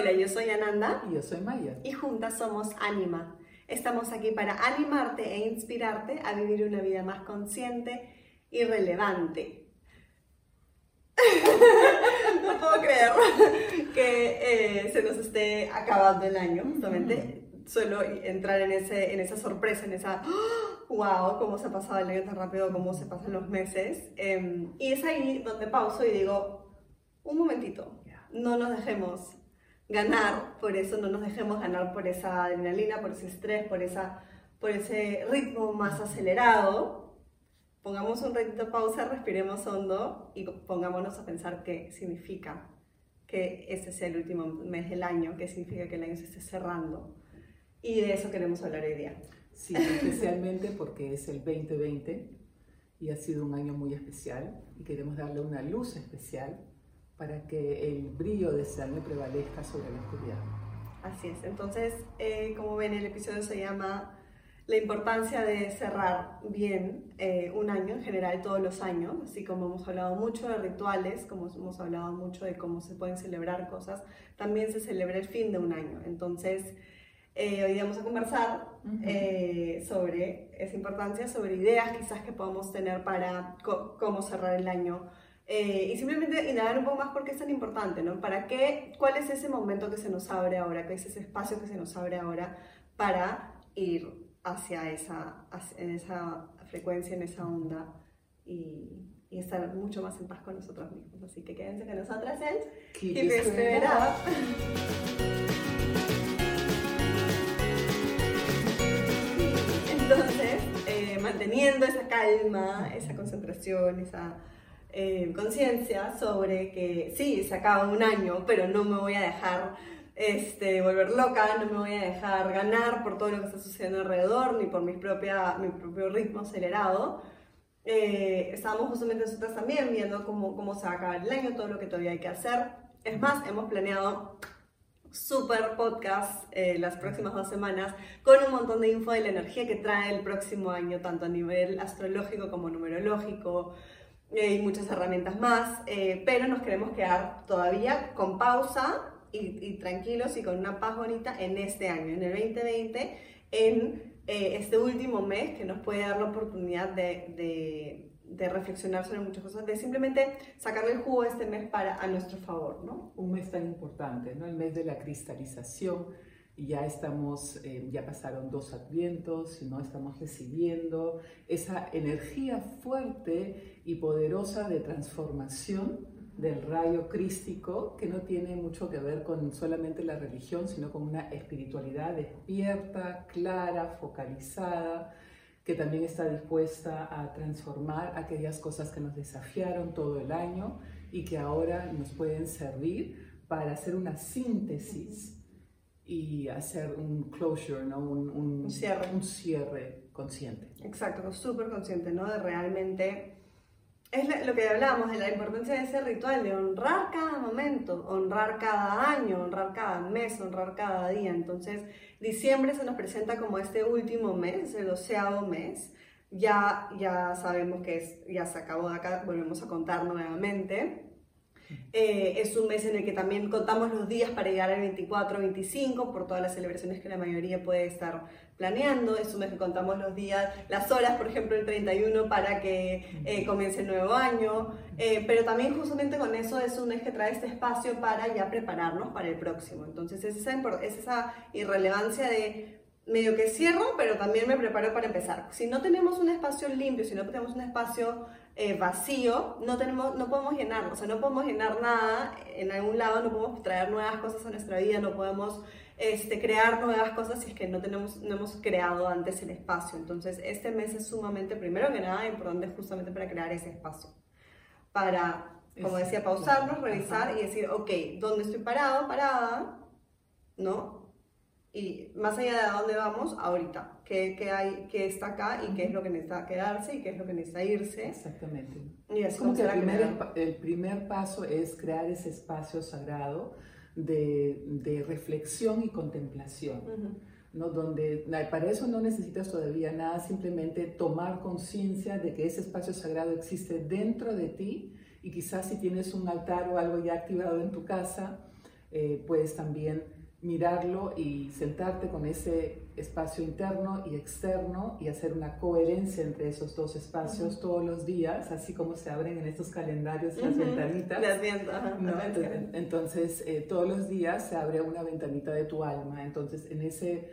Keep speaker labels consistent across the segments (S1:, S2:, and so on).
S1: Hola, yo soy Ananda.
S2: Y yo soy Maya.
S1: Y juntas somos Anima. Estamos aquí para animarte e inspirarte a vivir una vida más consciente y relevante. no puedo creer que eh, se nos esté acabando el año, justamente. Suelo entrar en, ese, en esa sorpresa, en esa, wow, cómo se ha pasado el año tan rápido, cómo se pasan los meses. Em, y es ahí donde pauso y digo, un momentito, no nos dejemos ganar por eso, no nos dejemos ganar por esa adrenalina, por ese estrés, por, esa, por ese ritmo más acelerado. Pongamos un ratito pausa, respiremos hondo y pongámonos a pensar qué significa que este sea el último mes del año, qué significa que el año se esté cerrando. Y de eso queremos hablar hoy día.
S2: Sí, especialmente porque es el 2020 y ha sido un año muy especial y queremos darle una luz especial para que el brillo de ese año prevalezca sobre la oscuridad.
S1: Así es. Entonces, eh, como ven, el episodio se llama La importancia de cerrar bien eh, un año, en general todos los años, así como hemos hablado mucho de rituales, como hemos hablado mucho de cómo se pueden celebrar cosas, también se celebra el fin de un año. Entonces, eh, hoy vamos a conversar sobre esa importancia, sobre ideas quizás que podamos tener para cómo cerrar el año eh, y simplemente indagar un poco más por qué es tan importante, ¿no? ¿Para qué, ¿Cuál es ese momento que se nos abre ahora? ¿Qué es ese espacio que se nos abre ahora para ir hacia esa, en esa frecuencia, en esa onda y, y, estar mucho más en paz con nosotros mismos? Así que quédense con nosotras en
S2: Keep, It Up.
S1: Entonces, eh, manteniendo esa calma, esa concentración, esa eh, conciencia sobre que sí, se acaba un año, pero no me voy a dejar este, volver loca, no me voy a dejar ganar por todo lo que está sucediendo alrededor, ni por mi, propia, mi propio ritmo acelerado. Eh, estábamos justamente nosotros también viendo cómo, cómo se va a acabar el año, todo lo que todavía hay que hacer. Es más, hemos planeado super podcast eh, las próximas dos semanas con un montón de info de la energía que trae el próximo año, tanto a nivel astrológico como numerológico, y muchas herramientas más, eh, pero nos queremos quedar todavía con pausa y, tranquilos y con una paz bonita en este año, en el 2020, en eh, este último mes que nos puede dar la oportunidad de, de, de, reflexionar sobre muchas cosas, de simplemente sacarle el jugo este mes para, a nuestro favor, ¿no?
S2: Un mes tan importante, ¿no? El mes de la cristalización ya estamos, eh, ya pasaron dos advientos y no estamos recibiendo esa energía fuerte y poderosa de transformación del rayo crístico que no tiene mucho que ver con solamente la religión, sino con una espiritualidad despierta, clara, focalizada, que también está dispuesta a transformar aquellas cosas que nos desafiaron todo el año y que ahora nos pueden servir para hacer una síntesis y hacer un closure, ¿no? un,
S1: un, cierre.
S2: un cierre consciente.
S1: Exacto, súper consciente, ¿no? De realmente... Es lo que hablábamos de la importancia de ese ritual, de honrar cada momento, honrar cada año, honrar cada mes, honrar cada día. Entonces, diciembre se nos presenta como este último mes, el doceavo mes. Ya, ya sabemos que es, ya se acabó de acá, volvemos a contar nuevamente. Eh, es un mes en el que también contamos los días para llegar al 24, 25, por todas las celebraciones que la mayoría puede estar planeando. Es un mes que contamos los días, las horas, por ejemplo, el 31 para que eh, comience el nuevo año. Eh, pero también justamente con eso es un mes que trae este espacio para ya prepararnos para el próximo. Entonces es esa, es esa irrelevancia de medio que cierro, pero también me preparo para empezar. Si no tenemos un espacio limpio, si no tenemos un espacio eh, vacío, no, tenemos, no podemos llenarlo, o sea, no podemos llenar nada en algún lado, no podemos traer nuevas cosas a nuestra vida, no podemos este, crear nuevas cosas si es que no, tenemos, no hemos creado antes el espacio. Entonces, este mes es sumamente, primero que nada, importante justamente para crear ese espacio. Para, como decía, pausarnos, revisar y decir, ok, ¿dónde estoy parado, parada? ¿No? Y más allá de dónde vamos, ahorita, qué, qué, hay, qué está acá y qué es lo que necesita quedarse y qué es lo que necesita irse.
S2: Exactamente.
S1: Y
S2: es como que el primer, el primer paso es crear ese espacio sagrado de, de reflexión y contemplación. ¿no? Donde para eso no necesitas todavía nada, simplemente tomar conciencia de que ese espacio sagrado existe dentro de ti y quizás si tienes un altar o algo ya activado en tu casa, eh, puedes también mirarlo y sentarte con ese espacio interno y externo y hacer una coherencia entre esos dos espacios todos los días, así como se abren en estos calendarios las ventanitas.
S1: Las viento,
S2: entonces, entonces eh, todos los días se abre una ventanita de tu alma. Entonces, en ese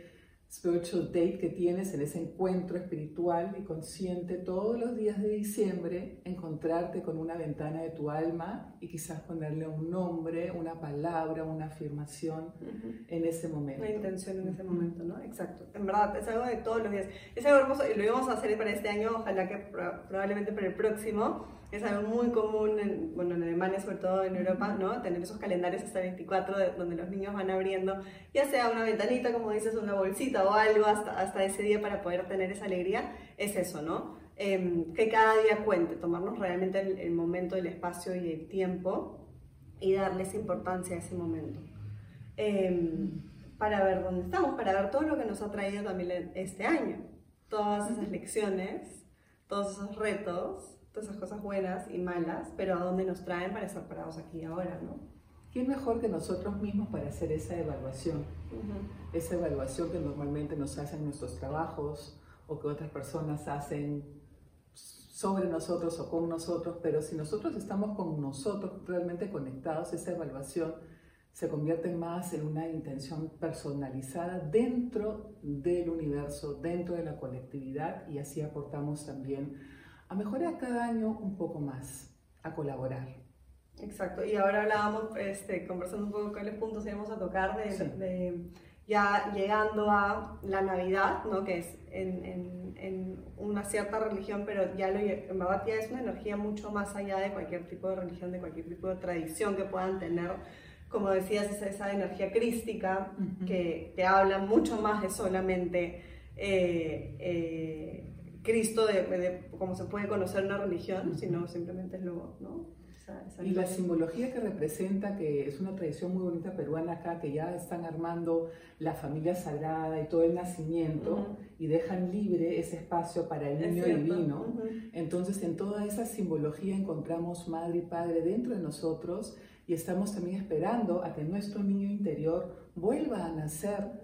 S2: spiritual date que tienes en ese encuentro espiritual y consciente todos los días de diciembre, encontrarte con una ventana de tu alma y quizás ponerle un nombre, una palabra, una afirmación en ese momento.
S1: Una intención en ese momento, ¿no? Exacto. En verdad, es algo de todos los días. Es algo hermoso y lo íbamos a hacer para este año, ojalá que probablemente para el próximo es algo muy común, en, bueno, en Alemania, sobre todo en Europa, ¿no? Tener esos calendarios hasta 24 donde los niños van abriendo, ya sea una ventanita, como dices, una bolsita o algo hasta, hasta ese día para poder tener esa alegría, es eso, ¿no? Em, que cada día cuente, tomarnos realmente el, momento, el espacio y el tiempo y darles importancia a ese momento. Em, para ver dónde estamos, para ver todo lo que nos ha traído también este año, todas esas lecciones, todos esos retos esas cosas buenas y malas, pero a dónde nos traen para estar parados aquí ahora, ¿no?
S2: ¿Quién mejor que nosotros mismos para hacer esa evaluación? Esa evaluación que normalmente nos hacen nuestros trabajos o que otras personas hacen sobre nosotros o con nosotros, pero si nosotros estamos con nosotros realmente conectados, esa evaluación se convierte más en una intención personalizada dentro del universo, dentro de la colectividad y así aportamos también a mejorar cada año un poco más, a colaborar.
S1: Exacto, y ahora hablábamos, este, conversando un poco cuáles puntos íbamos a tocar de, ya llegando a la Navidad, ¿no? que es en, en, en, una cierta religión, pero ya lo, en verdad ya es una energía mucho más allá de cualquier tipo de religión, de cualquier tipo de tradición que puedan tener. Como decías, es esa energía crística que te habla mucho más de solamente eh, eh, Cristo de, de cómo se puede conocer una religión, sino simplemente es lo, ¿no?
S2: y la simbología que representa, que es una tradición muy bonita peruana acá, que ya están armando la familia sagrada y todo el nacimiento y dejan libre ese espacio para el niño divino. Entonces en toda esa simbología encontramos madre y padre dentro de nosotros y estamos también esperando a que nuestro niño interior vuelva a nacer,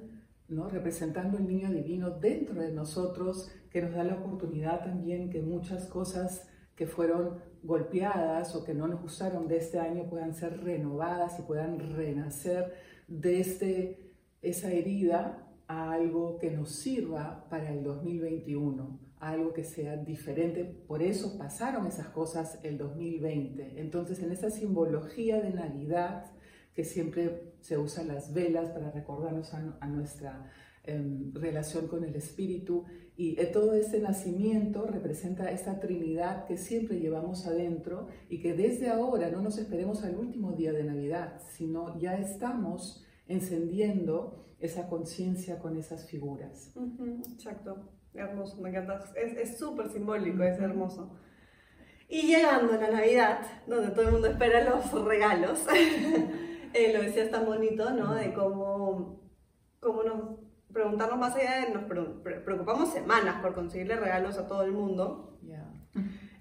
S2: ¿no? representando el niño divino dentro de nosotros que nos da la oportunidad también que muchas cosas que fueron golpeadas o que no nos gustaron de este año puedan ser renovadas y puedan renacer desde este, esa herida a algo que nos sirva para el 2021, algo que sea diferente. Por eso pasaron esas cosas el 2020. Entonces, en esa simbología de Navidad, que siempre se usan las velas para recordarnos a, nuestra em, relación con el Espíritu, y todo ese nacimiento representa esa Trinidad que siempre llevamos adentro y que desde ahora no nos esperemos al último día de Navidad, sino ya estamos encendiendo esa conciencia con esas figuras.
S1: exacto, hermoso, me encanta. Es súper simbólico, es hermoso. Y llegando a la Navidad, donde todo el mundo espera los regalos, eh, lo decías tan bonito, ¿no? De cómo, cómo nos preguntarnos más allá de nos preocupamos semanas por conseguirle regalos a todo el mundo.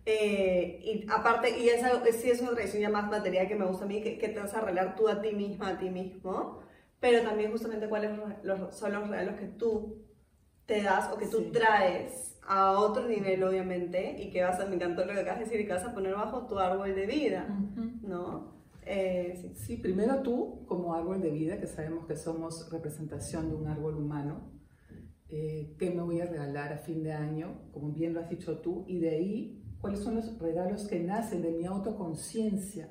S1: Eh, y aparte, y esa sí es una tradición ya más material que me gusta a mí, que, te vas a regalar tú a ti misma, a ti mismo, pero también justamente cuáles son los regalos que tú te das o que tú traes a otro nivel, obviamente, y que vas a, me encantó lo que acabas de decir, y que vas a poner bajo tu árbol de vida, ¿no?
S2: Eh, sí. primero tú como árbol de vida, que sabemos que somos representación de un árbol humano, eh, ¿qué me voy a regalar a fin de año? Como bien lo has dicho tú, y de ahí, ¿cuáles son los regalos que nacen de mi autoconciencia?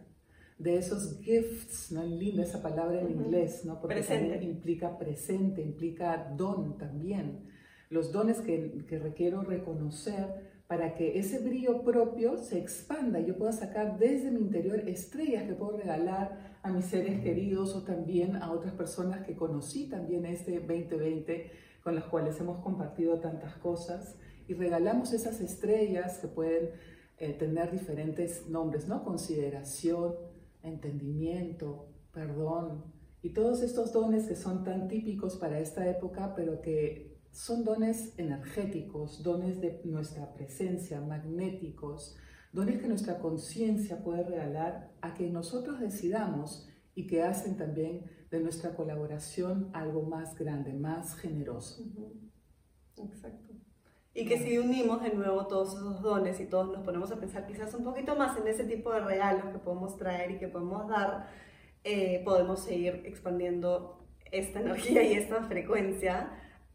S2: De esos gifts, ¿no? Linda esa palabra en inglés, ¿no? Porque presente. implica presente, implica don también. Los dones que, que requiero reconocer para que ese brillo propio se expanda yo pueda sacar desde mi interior estrellas que puedo regalar a mis seres queridos o también a otras personas que conocí también este 2020 con las cuales hemos compartido tantas cosas y regalamos esas estrellas que pueden eh, tener diferentes nombres, ¿no? Consideración, entendimiento, perdón y todos estos dones que son tan típicos para esta época, pero que son dones energéticos, dones de nuestra presencia, magnéticos, dones que nuestra conciencia puede regalar a que nosotros decidamos y que hacen también de nuestra colaboración algo más grande, más generoso.
S1: Exacto. Y que si unimos de nuevo todos esos dones y todos nos ponemos a pensar quizás un poquito más en ese tipo de regalos que podemos traer y que podemos dar, eh, podemos seguir expandiendo esta energía y esta frecuencia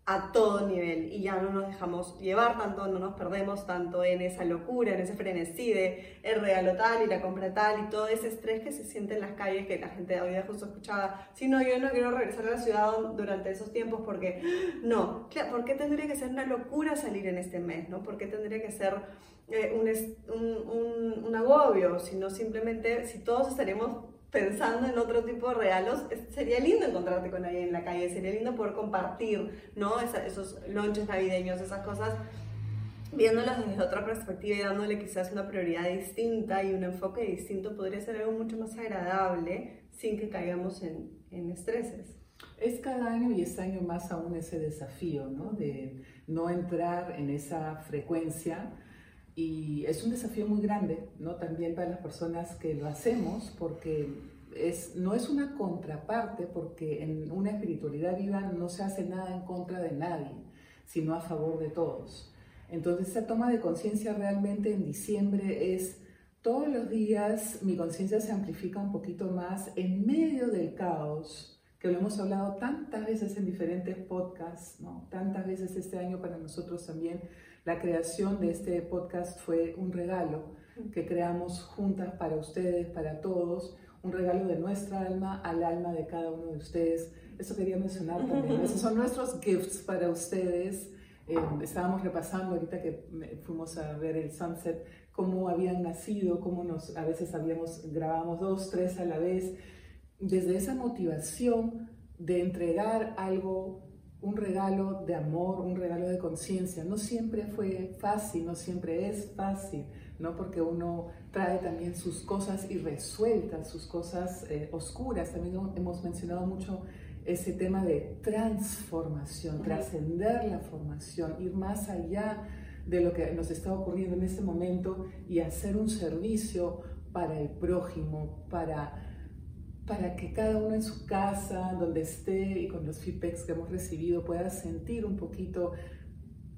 S1: a todo nivel y ya no nos dejamos llevar tanto, no nos perdemos tanto en esa locura, en ese frenesí de el regalo tal y la compra tal y todo ese estrés que se siente en las calles que la gente hoy día justo escuchaba, si no, yo no quiero regresar a la ciudad durante esos tiempos porque no, ¿por qué tendría que ser una locura salir en este mes? ¿no? ¿Por qué tendría que ser eh, un, un, un agobio? Sino simplemente si todos estaríamos pensando en otro tipo de regalos, sería lindo encontrarte con alguien en la calle, sería lindo poder compartir, ¿no? esos lonches navideños, esas cosas, viéndolas desde otra perspectiva y dándole quizás una prioridad distinta y un enfoque distinto, podría ser algo mucho más agradable sin que caigamos en, en estreses.
S2: Es cada año y este año más aún ese desafío, ¿no? De no entrar en esa frecuencia y es un desafío muy grande, ¿no? También para las personas que lo hacemos, porque es, no es una contraparte, porque en una espiritualidad viva no se hace nada en contra de nadie, sino a favor de todos. Entonces, esa toma de conciencia realmente en diciembre es todos los días mi conciencia se amplifica un poquito más en medio del caos, que lo hemos hablado tantas veces en diferentes podcasts, ¿no? tantas veces este año para nosotros también la creación de este podcast fue un regalo que creamos juntas para ustedes, para todos, un regalo de nuestra alma al alma de cada uno de ustedes. Eso quería mencionar también. Esos son nuestros gifts para ustedes. Eh, estábamos repasando ahorita que fuimos a ver el sunset, cómo habían nacido, cómo nos, a veces habíamos, grabamos dos, tres a la vez. Desde esa motivación de entregar algo un regalo de amor, un regalo de conciencia. No siempre fue fácil, no siempre es fácil, ¿no? Porque uno trae también sus cosas irresueltas, sus cosas eh, oscuras. También hemos mencionado mucho ese tema de transformación, trascender la formación, ir más allá de lo que nos está ocurriendo en este momento y hacer un servicio para el prójimo, para para que cada uno en su casa, donde esté y con los feedbacks que hemos recibido pueda sentir un poquito,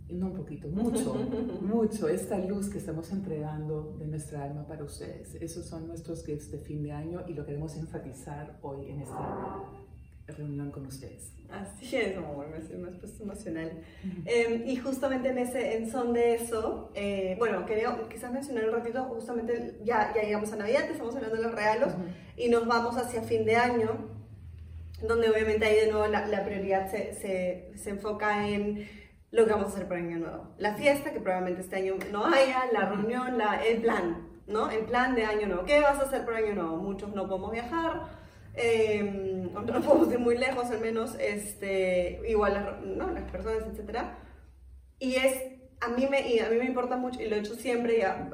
S2: no un poquito, mucho, mucho esta luz que estamos entregando de nuestra alma para ustedes. Esos son nuestros gifts de fin de año y lo queremos enfatizar hoy en esta reunión con ustedes.
S1: Así es, amor, me, me has puesto emocional. Em, y justamente en ese en son de eso, eh, bueno, quería quizás mencionar un ratito, justamente ya, ya llegamos a Navidad, estamos hablando de los regalos, y nos vamos hacia fin de año, donde obviamente ahí de nuevo la, la prioridad se, se, se, enfoca en lo que vamos a hacer para Año Nuevo. La fiesta, que probablemente este año no haya, la reunión, la, el plan, ¿no? El plan de Año Nuevo. ¿Qué vas a hacer para Año Nuevo? Muchos no podemos viajar eh, no podemos ir muy lejos al menos, este, igual las, ¿no? las personas, etc. Y es, a mí, me, y a mí me importa mucho, y lo he hecho siempre, ya,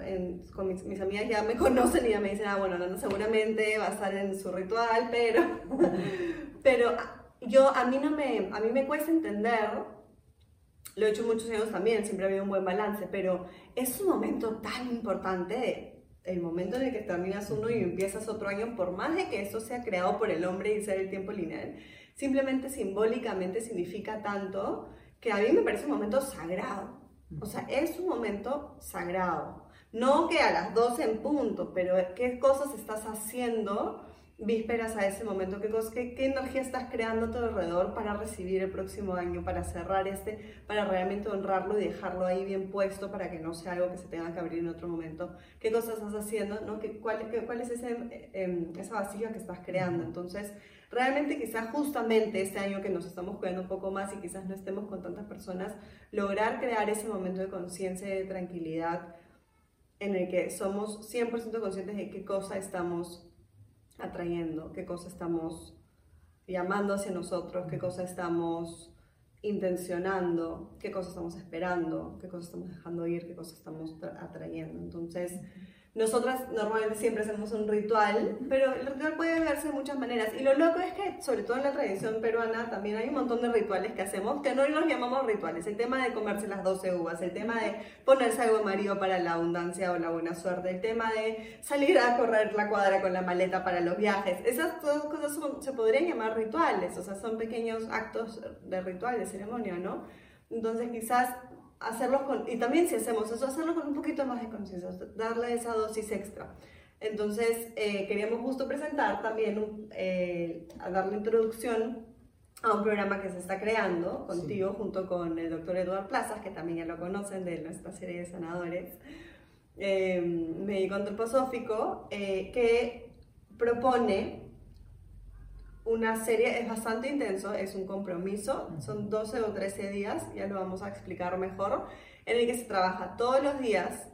S1: con mis, amigas ya me conocen y ya me dicen, ah, bueno, no, seguramente va a estar en su ritual, pero, pero yo, a mí no me, a mí me cuesta entender, lo he hecho muchos años también, siempre ha habido un buen balance, pero es un momento tan importante el momento en el que terminas uno y empiezas otro año, por más de que eso sea creado por el hombre y sea el tiempo lineal, simplemente simbólicamente significa tanto que a mí me parece un momento sagrado. O sea, es un momento sagrado. No que a las 12 en punto, pero qué cosas estás haciendo vísperas a ese momento, ¿Qué, qué, qué, energía estás creando a tu alrededor para recibir el próximo año, para cerrar este, para realmente honrarlo y dejarlo ahí bien puesto para que no sea algo que se tenga que abrir en otro momento. ¿Qué cosas estás haciendo? ¿no? ¿Qué, cuál, cuál, es ese, eh, esa vasija que estás creando? Entonces, realmente quizás justamente este año que nos estamos cuidando un poco más y quizás no estemos con tantas personas, lograr crear ese momento de conciencia y de tranquilidad en el que somos 100% conscientes de qué cosa estamos atrayendo, qué cosa estamos llamando hacia nosotros, qué cosa estamos intencionando, qué cosa estamos esperando, qué cosa estamos dejando ir, qué cosa estamos atrayendo. Entonces, nosotras normalmente siempre hacemos un ritual, pero el ritual puede verse de muchas maneras. Y lo loco es que, sobre todo en la tradición peruana, también hay un montón de rituales que hacemos que no los llamamos rituales. El tema de comerse las 12 uvas, el tema de ponerse algo amarillo para la abundancia o la buena suerte, el tema de salir a correr la cuadra con la maleta para los viajes. Esas todas cosas se podrían llamar rituales, o sea, son pequeños actos de ritual, de ceremonia, ¿no? Entonces quizás hacerlos con, y también si hacemos eso, hacerlo con un poquito más de conciencia, darle esa dosis extra. Entonces, eh, queríamos justo presentar también, eh, a darle introducción a un programa que se está creando contigo junto con el doctor Eduardo Plazas, que también ya lo conocen de nuestra serie de sanadores, eh, médico antroposófico, eh, que propone una serie, es bastante intenso, es un compromiso, son 12 o 13 días, ya lo vamos a explicar mejor, en el que se trabaja todos los días,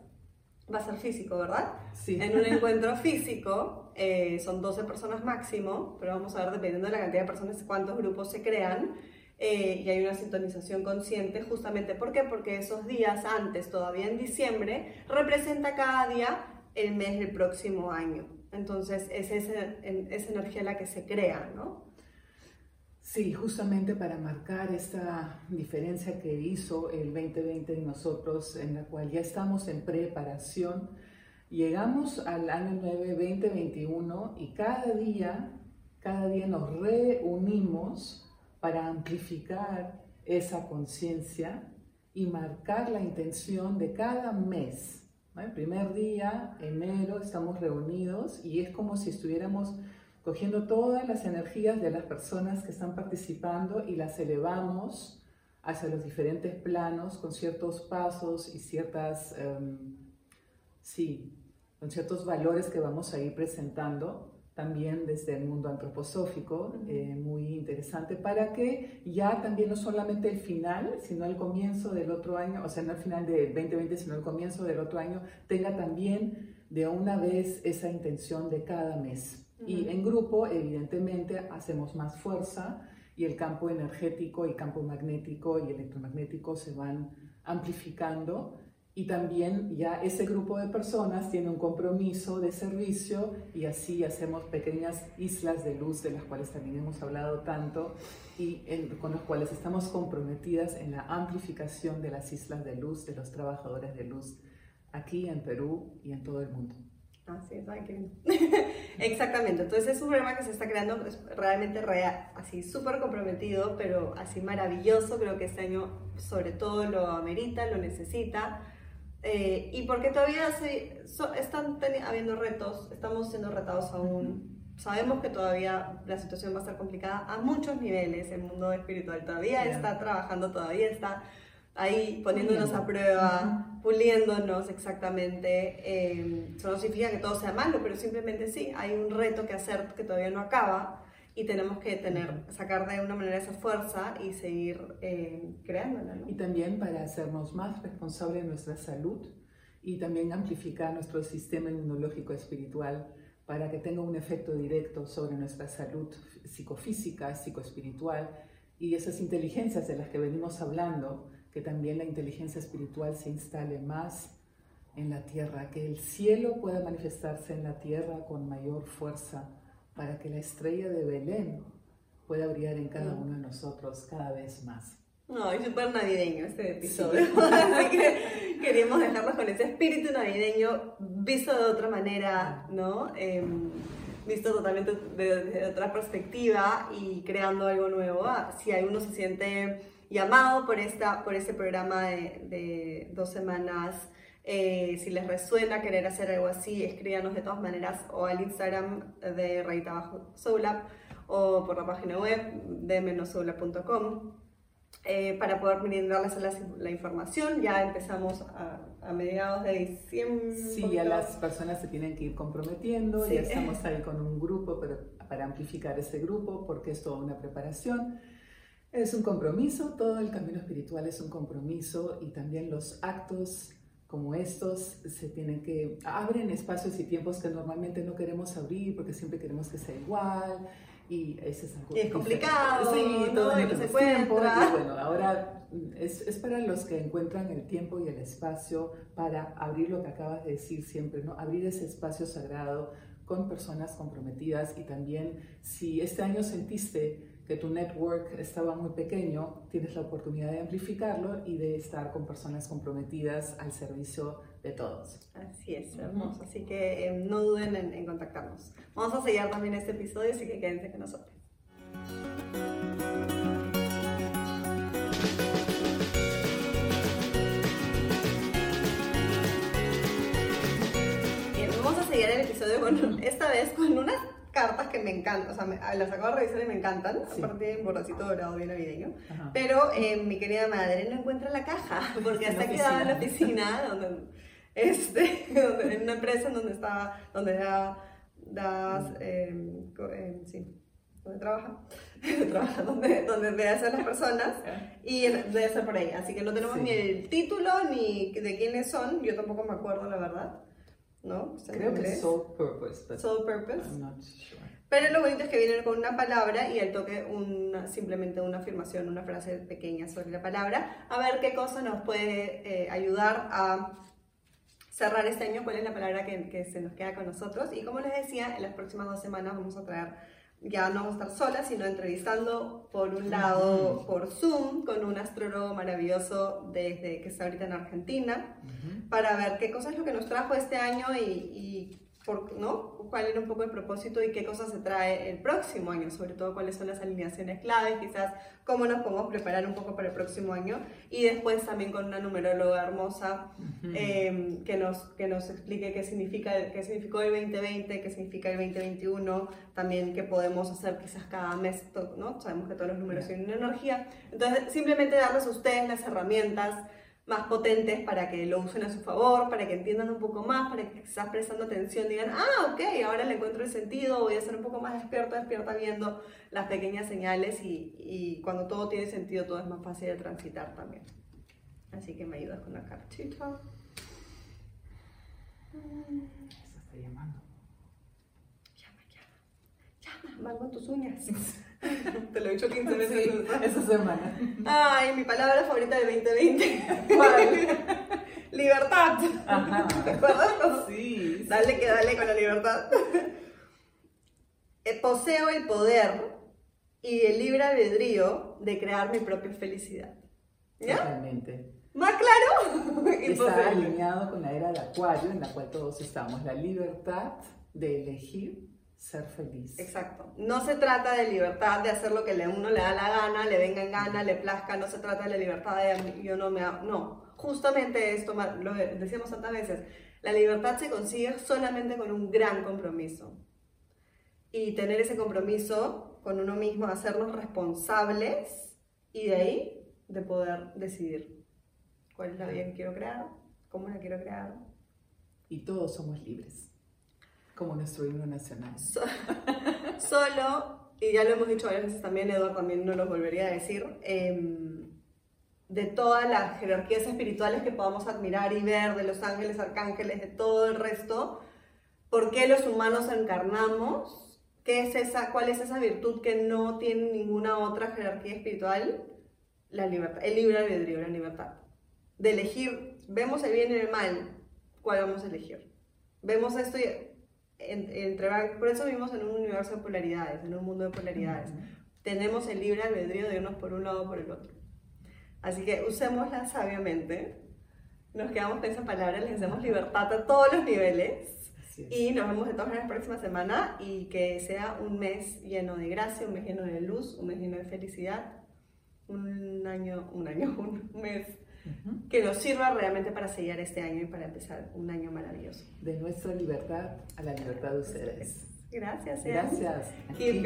S1: va a ser físico, ¿verdad?
S2: Sí.
S1: En un encuentro físico, eh, son 12 personas máximo, pero vamos a ver dependiendo de la cantidad de personas cuántos grupos se crean. Eh, y hay una sintonización consciente, justamente ¿por qué? Porque esos días antes, todavía en diciembre, representa cada día el mes del próximo año. Entonces es esa, esa energía la que se crea, ¿no?
S2: Sí, justamente para marcar esta diferencia que hizo el 2020 en nosotros, en la cual ya estamos en preparación, llegamos al año 9, 2021 y cada día, cada día nos reunimos para amplificar esa conciencia y marcar la intención de cada mes el primer día, enero, estamos reunidos y es como si estuviéramos cogiendo todas las energías de las personas que están participando y las elevamos hacia los diferentes planos con ciertos pasos y ciertas, um, sí, con ciertos valores que vamos a ir presentando también desde el mundo antroposófico, eh, muy interesante, para que ya también no solamente el final, sino el comienzo del otro año, o sea, no el final del 2020, sino el comienzo del otro año, tenga también de una vez esa intención de cada mes. Y en grupo, evidentemente, hacemos más fuerza y el campo energético y campo magnético y electromagnético se van amplificando y también ya ese grupo de personas tiene un compromiso de servicio y así hacemos pequeñas islas de luz de las cuales también hemos hablado tanto y con las cuales estamos comprometidas en la amplificación de las islas de luz de los trabajadores de luz aquí en Perú y en todo el mundo.
S1: Así es, Exactamente, entonces es un programa que se está creando realmente real, así súper comprometido, pero así maravilloso, creo que este año sobre todo lo amerita, lo necesita eh, y porque todavía se, están habiendo retos, estamos siendo retados aún. Sabemos que todavía la situación va a estar complicada a muchos niveles. El mundo espiritual todavía está trabajando, todavía está ahí poniéndonos a prueba, puliéndonos exactamente. Eh, eso no significa que todo sea malo, pero simplemente sí, hay un reto que hacer que todavía no acaba y tenemos que tener, sacar de una manera esa fuerza y seguir eh, creándola.
S2: Y también para hacernos más responsables de nuestra salud y también amplificar nuestro sistema inmunológico espiritual para que tenga un efecto directo sobre nuestra salud psicofísica, psicoespiritual y esas inteligencias de las que venimos hablando, que también la inteligencia espiritual se instale más en la tierra, que el cielo pueda manifestarse en la tierra con mayor fuerza para que la estrella de Belén pueda brillar en cada uno de nosotros cada vez más.
S1: No, es súper navideño este episodio, así que queríamos dejarnos con ese espíritu navideño visto de otra manera, ¿no? Em, visto totalmente desde otra perspectiva y creando algo nuevo. Ah, si alguno se siente llamado por, esta, por este programa de, de dos semanas eh, si les resuena querer hacer algo así, escríbanos de todas maneras o al Instagram de Rayita Bajo Soulab o por la página web de menosoulab.com eh, para poder brindarles la, la, información. Ya empezamos a, a, mediados de diciembre.
S2: Sí, ya las personas se tienen que ir comprometiendo, ya estamos ahí con un grupo para, para amplificar ese grupo porque es toda una preparación. Es un compromiso, todo el camino espiritual es un compromiso y también los actos como estos se tienen que abren espacios y tiempos que normalmente no queremos abrir porque siempre queremos que sea igual y ese es
S1: algo y es complicado
S2: sí todo
S1: no,
S2: en se tiempo, y bueno ahora es, es, para los que encuentran el tiempo y el espacio para abrir lo que acabas de decir siempre, ¿no? Abrir ese espacio sagrado con personas comprometidas y también si este año sentiste que tu network estaba muy pequeño, tienes la oportunidad de amplificarlo y de estar con personas comprometidas al servicio de todos.
S1: Así es, hermoso. Así que eh, no duden en, en, contactarnos. Vamos a sellar también este episodio, así que quédense con nosotros. Bien, vamos a sellar el episodio con, esta vez con unas cartas que me encantan, o sea, me, las acabo de revisar y me encantan, sí. aparte de un borracito dorado bien navideño. Ajá. Pero eh, mi querida madre no encuentra la caja, porque hasta quedado en la oficina, donde, este, donde, en una empresa en donde estaba, donde da, das, eh, eh, sí, donde trabaja, trabaja donde, donde debe ser las personas, y debe ser por ahí. Así que no tenemos sí. ni el título ni de quiénes son, yo tampoco me acuerdo, la verdad. ¿No?
S2: Creo que es Soul Purpose. But
S1: Soul Purpose.
S2: I'm not sure.
S1: Pero lo bonito es que vienen con una palabra y al toque una, simplemente una afirmación, una frase pequeña sobre la palabra, a ver qué cosa nos puede eh, ayudar a cerrar este año, cuál es la palabra que, que, se nos queda con nosotros. Y como les decía, en las próximas dos semanas vamos a traer, ya no vamos a estar solas, sino entrevistando por un lado uh -huh. por Zoom con un astrólogo maravilloso desde que está ahorita en Argentina, uh -huh. para ver qué cosa es lo que nos trajo este año y, y por, ¿no? cuál era un poco el propósito y qué cosas se trae el próximo año, sobre todo cuáles son las alineaciones claves, quizás cómo nos podemos preparar un poco para el próximo año y después también con una numeróloga hermosa eh, que, nos, que nos explique qué, significa, qué significó el 2020, qué significa el 2021, también qué podemos hacer quizás cada mes, ¿no? Sabemos que todos los números tienen una energía, entonces simplemente darles a ustedes las herramientas más potentes para que lo usen a su favor, para que entiendan un poco más, para que quizás prestando atención digan, ah, ok, ahora le encuentro el sentido, voy a ser un poco más despierta, despierta viendo las pequeñas señales y, y cuando todo tiene sentido todo es más fácil de transitar también. Así que me ayudas con la cartita.
S2: Se está llamando.
S1: Con tus uñas. Te lo he dicho 15 veces
S2: sí, esa semana.
S1: Ay, mi palabra favorita del 2020. ¿Cuál? libertad.
S2: Ajá.
S1: ¿Te acuerdas?
S2: Sí.
S1: Dale que dale con la libertad. Eh, poseo el poder y el libre albedrío de crear mi propia felicidad. ¿Ya?
S2: Totalmente.
S1: ¿Más claro?
S2: Está alineado con la era de Acuario en la cual todos estamos. La libertad de elegir ser feliz.
S1: Exacto. No se trata de libertad de hacer lo que a uno le da la gana, le venga en gana, le plazca, no se trata de la libertad de yo no me... No, justamente esto, lo decíamos tantas veces, la libertad se consigue solamente con un gran compromiso. Y tener ese compromiso con uno mismo, hacernos responsables y de ahí de poder decidir cuál es la vida que quiero crear, cómo la quiero crear.
S2: Y todos somos libres como nuestro himno nacional.
S1: So, solo, y ya lo hemos dicho varias veces también, Eduardo también no lo volvería a decir, eh, de todas las jerarquías espirituales que podamos admirar y ver, de los ángeles, arcángeles, de todo el resto, ¿por qué los humanos encarnamos? ¿Qué es esa, ¿Cuál es esa virtud que no tiene ninguna otra jerarquía espiritual? La libertad, el libre albedrío, la libertad. De elegir, vemos el bien y el mal, ¿cuál vamos a elegir? Vemos esto y entre, por eso vivimos en un universo de polaridades, en un mundo de polaridades. Uh -huh. Tenemos el libre albedrío de irnos por un lado o por el otro. Así que usémosla sabiamente. Nos quedamos con esa palabra, les damos libertad a todos los niveles. Y nos vemos de todas maneras la próxima semana y que sea un mes lleno de gracia, un mes lleno de luz, un mes lleno de felicidad, un año, un año, un mes que nos sirva realmente para sellar este año y para empezar un año maravilloso.
S2: De nuestra libertad a la libertad de ustedes.
S1: Gracias.
S2: Gracias.
S1: Gracias. Keep.